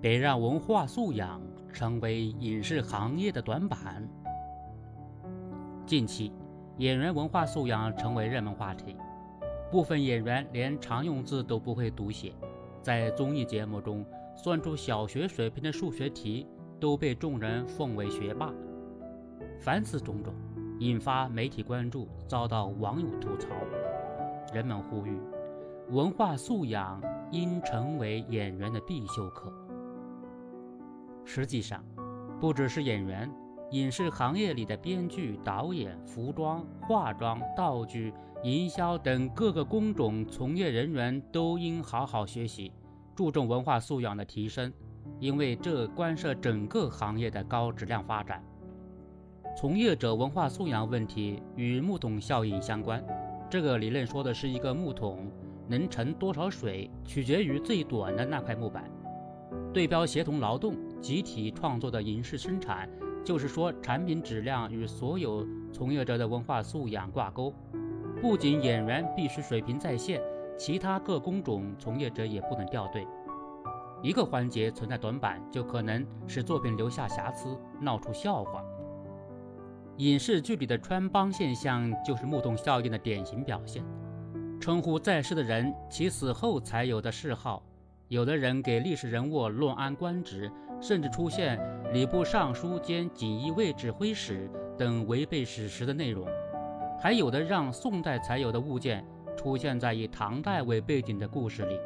得让文化素养成为影视行业的短板。近期，演员文化素养成为热门话题，部分演员连常用字都不会读写，在综艺节目中算出小学水平的数学题都被众人奉为学霸。凡此种种，引发媒体关注，遭到网友吐槽。人们呼吁，文化素养应成为演员的必修课。实际上，不只是演员，影视行业里的编剧、导演、服装、化妆、道具、营销等各个工种从业人员都应好好学习，注重文化素养的提升，因为这关涉整个行业的高质量发展。从业者文化素养问题与木桶效应相关。这个理论说的是一个木桶能盛多少水，取决于最短的那块木板。对标协同劳动、集体创作的影视生产，就是说产品质量与所有从业者的文化素养挂钩。不仅演员必须水平在线，其他各工种从业者也不能掉队。一个环节存在短板，就可能使作品留下瑕疵，闹出笑话。影视剧里的穿帮现象就是木桶效应的典型表现。称呼在世的人其死后才有的谥号，有的人给历史人物乱安官职，甚至出现礼部尚书兼锦衣卫指挥使等违背史实的内容；还有的让宋代才有的物件出现在以唐代为背景的故事里。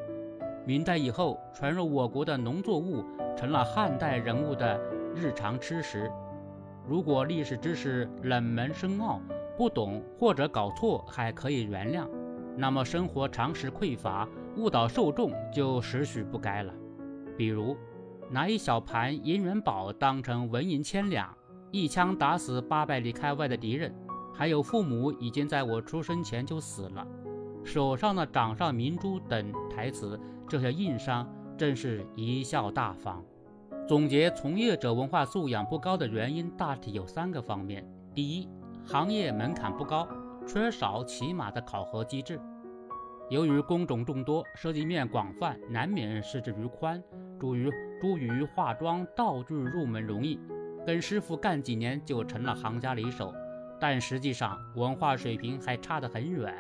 明代以后传入我国的农作物成了汉代人物的日常吃食。如果历史知识冷门深奥，不懂或者搞错还可以原谅，那么生活常识匮乏，误导受众就实许不该了。比如，拿一小盘银元宝当成纹银千两，一枪打死八百里开外的敌人，还有父母已经在我出生前就死了，手上的掌上明珠等台词，这些硬伤真是贻笑大方。总结从业者文化素养不高的原因，大体有三个方面：第一，行业门槛不高，缺少起码的考核机制；由于工种众多，涉及面广泛，难免失之于宽。诸于诸于化妆道具入门容易，跟师傅干几年就成了行家里手，但实际上文化水平还差得很远，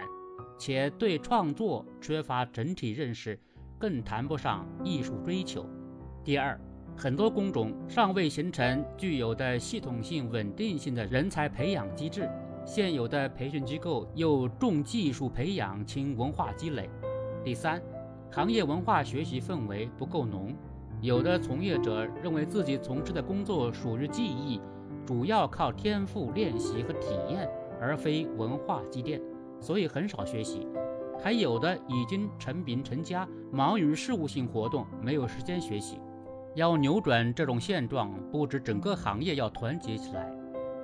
且对创作缺乏整体认识，更谈不上艺术追求。第二。很多工种尚未形成具有的系统性、稳定性的人才培养机制，现有的培训机构又重技术培养轻文化积累。第三，行业文化学习氛围不够浓，有的从业者认为自己从事的工作属于技艺，主要靠天赋练习和体验，而非文化积淀，所以很少学习。还有的已经成名成家，忙于事务性活动，没有时间学习。要扭转这种现状，不止整个行业要团结起来，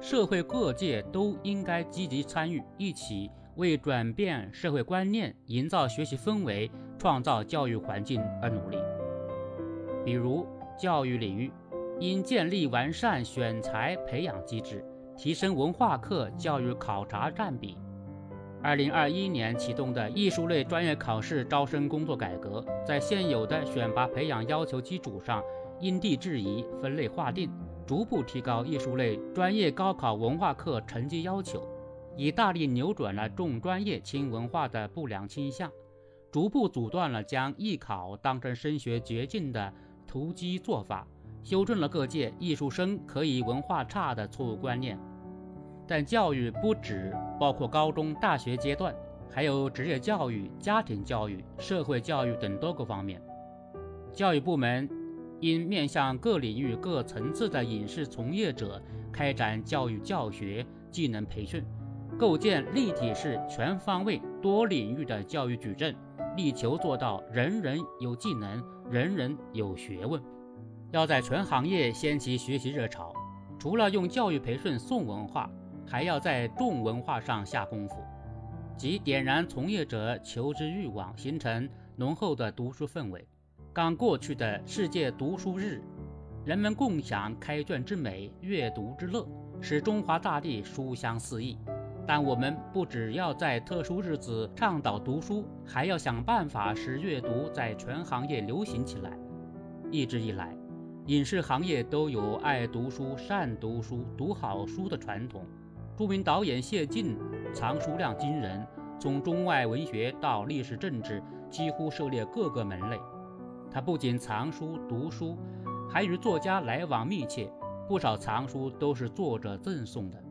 社会各界都应该积极参与，一起为转变社会观念、营造学习氛围、创造教育环境而努力。比如教育领域，应建立完善选材培养机制，提升文化课教育考察占比。二零二一年启动的艺术类专业考试招生工作改革，在现有的选拔培养要求基础上，因地制宜分类划定，逐步提高艺术类专业高考文化课成绩要求，以大力扭转了重专业轻文化的不良倾向，逐步阻断了将艺考当成升学捷径的投机做法，修正了各界艺术生可以文化差的错误观念。但教育不止包括高中、大学阶段，还有职业教育、家庭教育、社会教育等多个方面。教育部门应面向各领域、各层次的影视从业者开展教育教学、技能培训，构建立体式、全方位、多领域的教育矩阵，力求做到人人有技能、人人有学问。要在全行业掀起学习热潮，除了用教育培训送文化。还要在重文化上下功夫，即点燃从业者求知欲望，形成浓厚的读书氛围。刚过去的世界读书日，人们共享开卷之美、阅读之乐，使中华大地书香四溢。但我们不只要在特殊日子倡导读书，还要想办法使阅读在全行业流行起来。一直以来，影视行业都有爱读书、善读书、读好书的传统。著名导演谢晋藏书量惊人，从中外文学到历史政治，几乎涉猎各个门类。他不仅藏书读书，还与作家来往密切，不少藏书都是作者赠送的。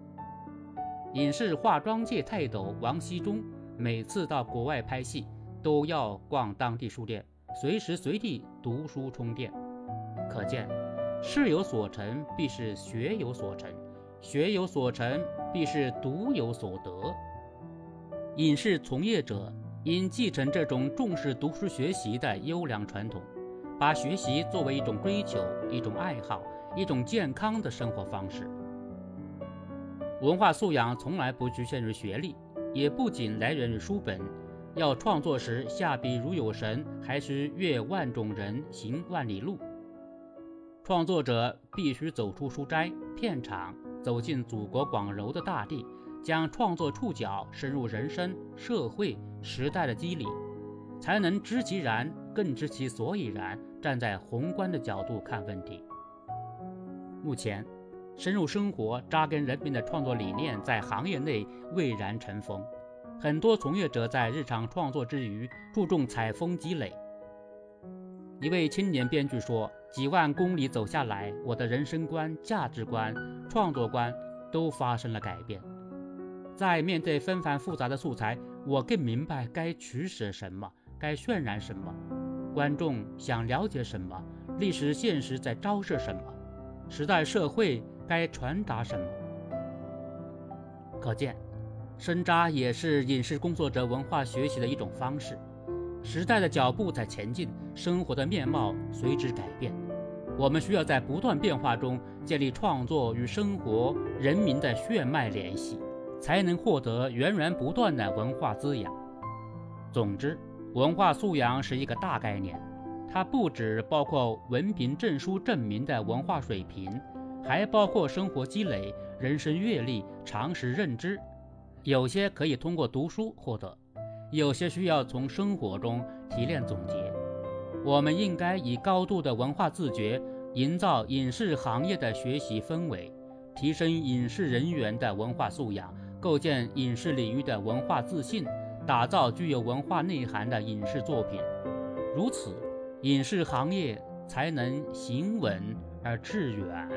影视化妆界泰斗王熙忠，每次到国外拍戏，都要逛当地书店，随时随地读书充电。可见，事有所成，必是学有所成。学有所成，必是读有所得。影视从业者应继承这种重视读书学习的优良传统，把学习作为一种追求、一种爱好、一种健康的生活方式。文化素养从来不局限于学历，也不仅来源于书本。要创作时下笔如有神，还需阅万种人，行万里路。创作者必须走出书斋片场。走进祖国广柔的大地，将创作触角深入人生、社会、时代的机理，才能知其然，更知其所以然。站在宏观的角度看问题。目前，深入生活、扎根人民的创作理念在行业内蔚然成风，很多从业者在日常创作之余注重采风积累。一位青年编剧说：“几万公里走下来，我的人生观、价值观、创作观都发生了改变。在面对纷繁复杂的素材，我更明白该取舍什么，该渲染什么，观众想了解什么，历史现实在昭示什么，时代社会该传达什么。可见，深扎也是影视工作者文化学习的一种方式。”时代的脚步在前进，生活的面貌随之改变。我们需要在不断变化中建立创作与生活、人民的血脉联系，才能获得源源不断的文化滋养。总之，文化素养是一个大概念，它不只包括文凭证书证明的文化水平，还包括生活积累、人生阅历、常识认知。有些可以通过读书获得。有些需要从生活中提炼总结。我们应该以高度的文化自觉，营造影视行业的学习氛围，提升影视人员的文化素养，构建影视领域的文化自信，打造具有文化内涵的影视作品。如此，影视行业才能行稳而致远。